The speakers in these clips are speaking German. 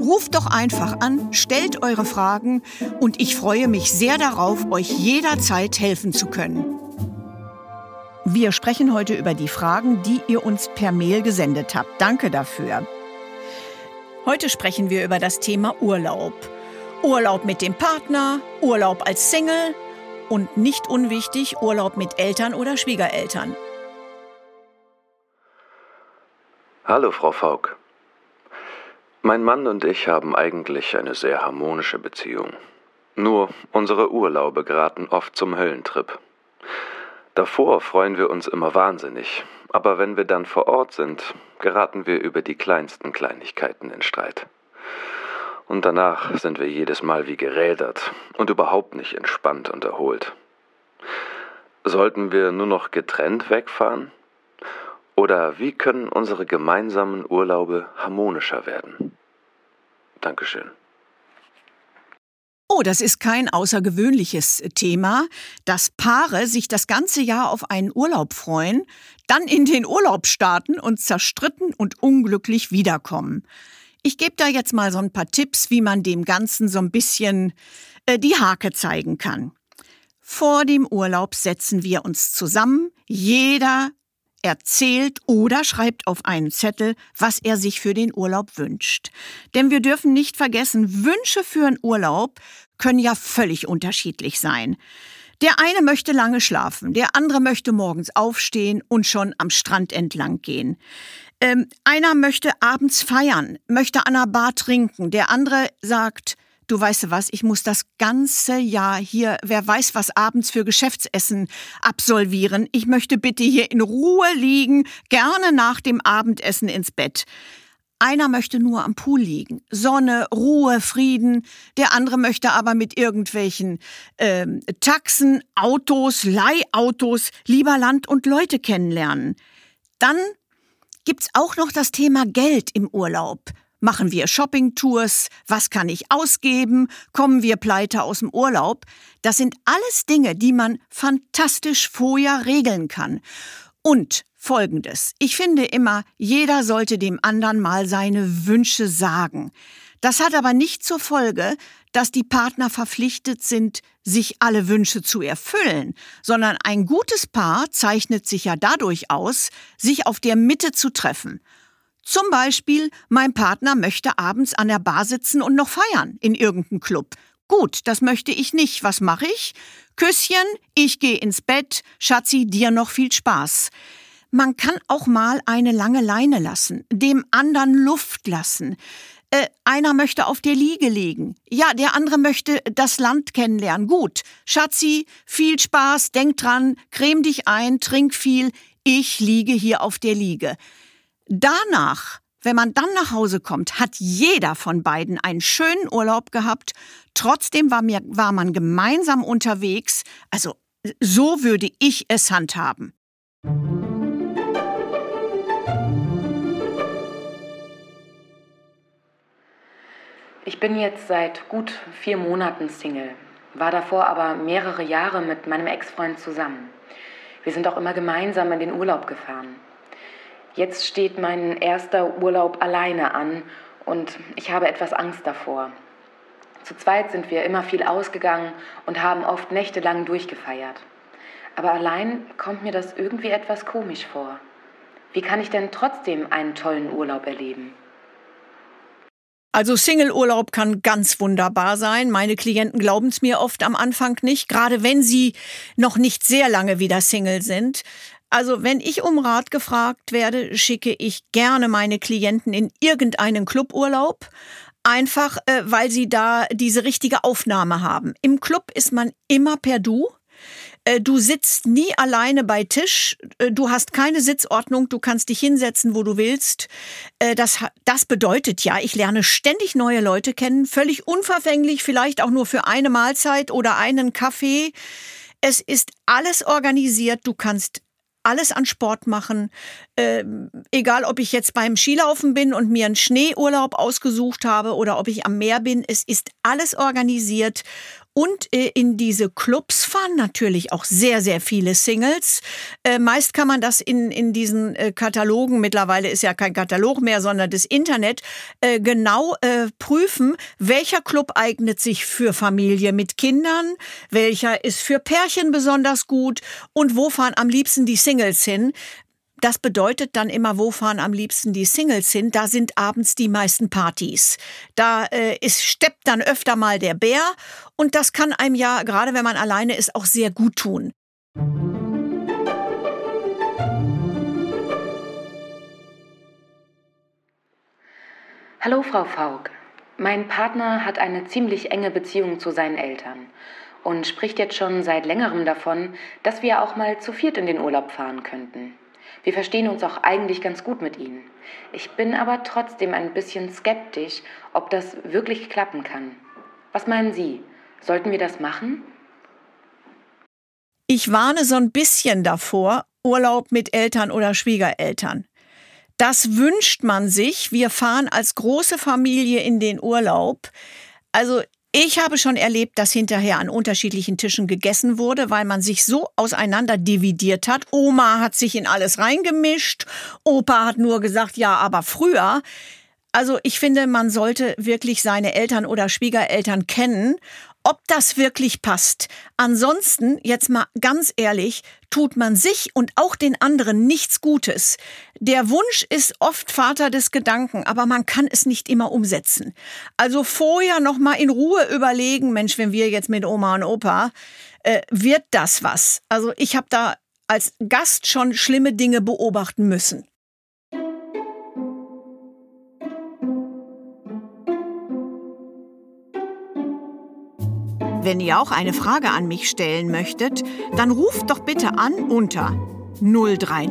Ruft doch einfach an, stellt eure Fragen und ich freue mich sehr darauf, euch jederzeit helfen zu können. Wir sprechen heute über die Fragen, die ihr uns per Mail gesendet habt. Danke dafür. Heute sprechen wir über das Thema Urlaub. Urlaub mit dem Partner, Urlaub als Single und nicht unwichtig Urlaub mit Eltern oder Schwiegereltern. Hallo, Frau Faulk. Mein Mann und ich haben eigentlich eine sehr harmonische Beziehung. Nur unsere Urlaube geraten oft zum Höllentrip. Davor freuen wir uns immer wahnsinnig, aber wenn wir dann vor Ort sind, geraten wir über die kleinsten Kleinigkeiten in Streit. Und danach sind wir jedes Mal wie gerädert und überhaupt nicht entspannt und erholt. Sollten wir nur noch getrennt wegfahren? Oder wie können unsere gemeinsamen Urlaube harmonischer werden? Dankeschön. Oh, das ist kein außergewöhnliches Thema, dass Paare sich das ganze Jahr auf einen Urlaub freuen, dann in den Urlaub starten und zerstritten und unglücklich wiederkommen. Ich gebe da jetzt mal so ein paar Tipps, wie man dem Ganzen so ein bisschen äh, die Hake zeigen kann. Vor dem Urlaub setzen wir uns zusammen. Jeder erzählt oder schreibt auf einen Zettel, was er sich für den Urlaub wünscht. Denn wir dürfen nicht vergessen, Wünsche für einen Urlaub können ja völlig unterschiedlich sein. Der eine möchte lange schlafen, der andere möchte morgens aufstehen und schon am Strand entlang gehen. Ähm, einer möchte abends feiern, möchte an einer Bar trinken, der andere sagt, du weißt was, ich muss das ganze Jahr hier, wer weiß was, abends für Geschäftsessen absolvieren. Ich möchte bitte hier in Ruhe liegen, gerne nach dem Abendessen ins Bett. Einer möchte nur am Pool liegen. Sonne, Ruhe, Frieden. Der andere möchte aber mit irgendwelchen ähm, Taxen, Autos, Leihautos lieber Land und Leute kennenlernen. Dann gibt's auch noch das Thema Geld im Urlaub. Machen wir Shoppingtours? Was kann ich ausgeben? Kommen wir pleite aus dem Urlaub? Das sind alles Dinge, die man fantastisch vorher regeln kann. Und folgendes. Ich finde immer, jeder sollte dem anderen mal seine Wünsche sagen. Das hat aber nicht zur Folge, dass die Partner verpflichtet sind, sich alle Wünsche zu erfüllen, sondern ein gutes Paar zeichnet sich ja dadurch aus, sich auf der Mitte zu treffen. Zum Beispiel, mein Partner möchte abends an der Bar sitzen und noch feiern in irgendeinem Club. Gut, das möchte ich nicht. Was mache ich? Küsschen, ich gehe ins Bett, Schatzi, dir noch viel Spaß. Man kann auch mal eine lange Leine lassen, dem anderen Luft lassen. Äh, einer möchte auf der Liege liegen. Ja, der andere möchte das Land kennenlernen. Gut. Schatzi, viel Spaß, denk dran, creme dich ein, trink viel. Ich liege hier auf der Liege. Danach, wenn man dann nach Hause kommt, hat jeder von beiden einen schönen Urlaub gehabt. Trotzdem war, mir, war man gemeinsam unterwegs. Also, so würde ich es handhaben. Ich bin jetzt seit gut vier Monaten Single, war davor aber mehrere Jahre mit meinem Ex-Freund zusammen. Wir sind auch immer gemeinsam in den Urlaub gefahren. Jetzt steht mein erster Urlaub alleine an und ich habe etwas Angst davor. Zu zweit sind wir immer viel ausgegangen und haben oft nächtelang durchgefeiert. Aber allein kommt mir das irgendwie etwas komisch vor. Wie kann ich denn trotzdem einen tollen Urlaub erleben? Also Single-Urlaub kann ganz wunderbar sein. Meine Klienten glauben es mir oft am Anfang nicht, gerade wenn sie noch nicht sehr lange wieder Single sind. Also wenn ich um Rat gefragt werde, schicke ich gerne meine Klienten in irgendeinen Cluburlaub. Einfach, äh, weil sie da diese richtige Aufnahme haben. Im Club ist man immer per Du. Äh, du sitzt nie alleine bei Tisch. Äh, du hast keine Sitzordnung. Du kannst dich hinsetzen, wo du willst. Äh, das, das bedeutet ja, ich lerne ständig neue Leute kennen. Völlig unverfänglich, vielleicht auch nur für eine Mahlzeit oder einen Kaffee. Es ist alles organisiert. Du kannst alles an Sport machen. Äh, egal, ob ich jetzt beim Skilaufen bin und mir einen Schneeurlaub ausgesucht habe oder ob ich am Meer bin, es ist alles organisiert und äh, in diese Clubs fahren natürlich auch sehr, sehr viele Singles. Äh, meist kann man das in, in diesen äh, Katalogen, mittlerweile ist ja kein Katalog mehr, sondern das Internet, genau prüfen, welcher Club eignet sich für Familie mit Kindern, welcher ist für Pärchen besonders gut und wo fahren am liebsten die Singles hin. Das bedeutet dann immer, wo fahren am liebsten die Singles hin? Da sind abends die meisten Partys. Da äh, ist, steppt dann öfter mal der Bär und das kann einem ja, gerade wenn man alleine ist, auch sehr gut tun. Hallo, Frau Faulk. Mein Partner hat eine ziemlich enge Beziehung zu seinen Eltern und spricht jetzt schon seit längerem davon, dass wir auch mal zu viert in den Urlaub fahren könnten. Wir verstehen uns auch eigentlich ganz gut mit ihnen. Ich bin aber trotzdem ein bisschen skeptisch, ob das wirklich klappen kann. Was meinen Sie? Sollten wir das machen? Ich warne so ein bisschen davor, Urlaub mit Eltern oder Schwiegereltern. Das wünscht man sich. Wir fahren als große Familie in den Urlaub. Also ich habe schon erlebt, dass hinterher an unterschiedlichen Tischen gegessen wurde, weil man sich so auseinander dividiert hat. Oma hat sich in alles reingemischt, Opa hat nur gesagt, ja, aber früher. Also ich finde, man sollte wirklich seine Eltern oder Schwiegereltern kennen ob das wirklich passt. Ansonsten, jetzt mal ganz ehrlich, tut man sich und auch den anderen nichts Gutes. Der Wunsch ist oft Vater des Gedanken, aber man kann es nicht immer umsetzen. Also vorher noch mal in Ruhe überlegen, Mensch, wenn wir jetzt mit Oma und Opa, äh, wird das was? Also ich habe da als Gast schon schlimme Dinge beobachten müssen. Wenn ihr auch eine Frage an mich stellen möchtet, dann ruft doch bitte an unter 030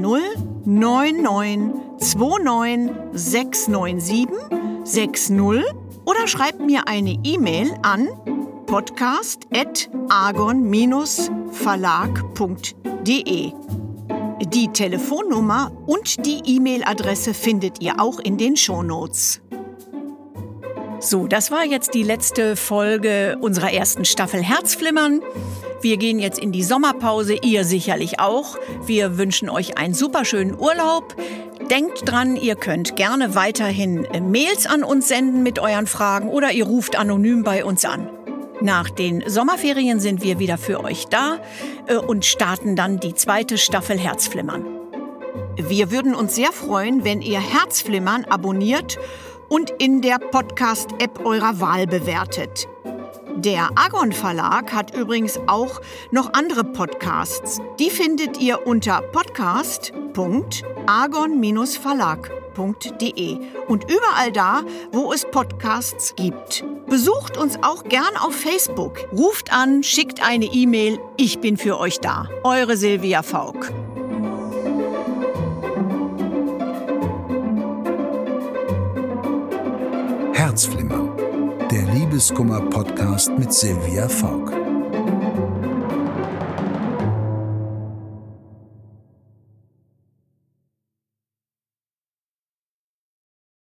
99 29 697 60 oder schreibt mir eine E-Mail an podcast.argon-verlag.de. Die Telefonnummer und die E-Mail-Adresse findet ihr auch in den Shownotes. So, das war jetzt die letzte Folge unserer ersten Staffel Herzflimmern. Wir gehen jetzt in die Sommerpause, ihr sicherlich auch. Wir wünschen euch einen superschönen Urlaub. Denkt dran, ihr könnt gerne weiterhin Mails an uns senden mit euren Fragen oder ihr ruft anonym bei uns an. Nach den Sommerferien sind wir wieder für euch da äh, und starten dann die zweite Staffel Herzflimmern. Wir würden uns sehr freuen, wenn ihr Herzflimmern abonniert und in der Podcast-App eurer Wahl bewertet. Der Agon Verlag hat übrigens auch noch andere Podcasts. Die findet ihr unter podcast.agon-verlag.de und überall da, wo es Podcasts gibt. Besucht uns auch gern auf Facebook. Ruft an, schickt eine E-Mail. Ich bin für euch da. Eure Silvia Faulk. Herzflimmer, der Liebeskummer-Podcast mit Silvia Faulk.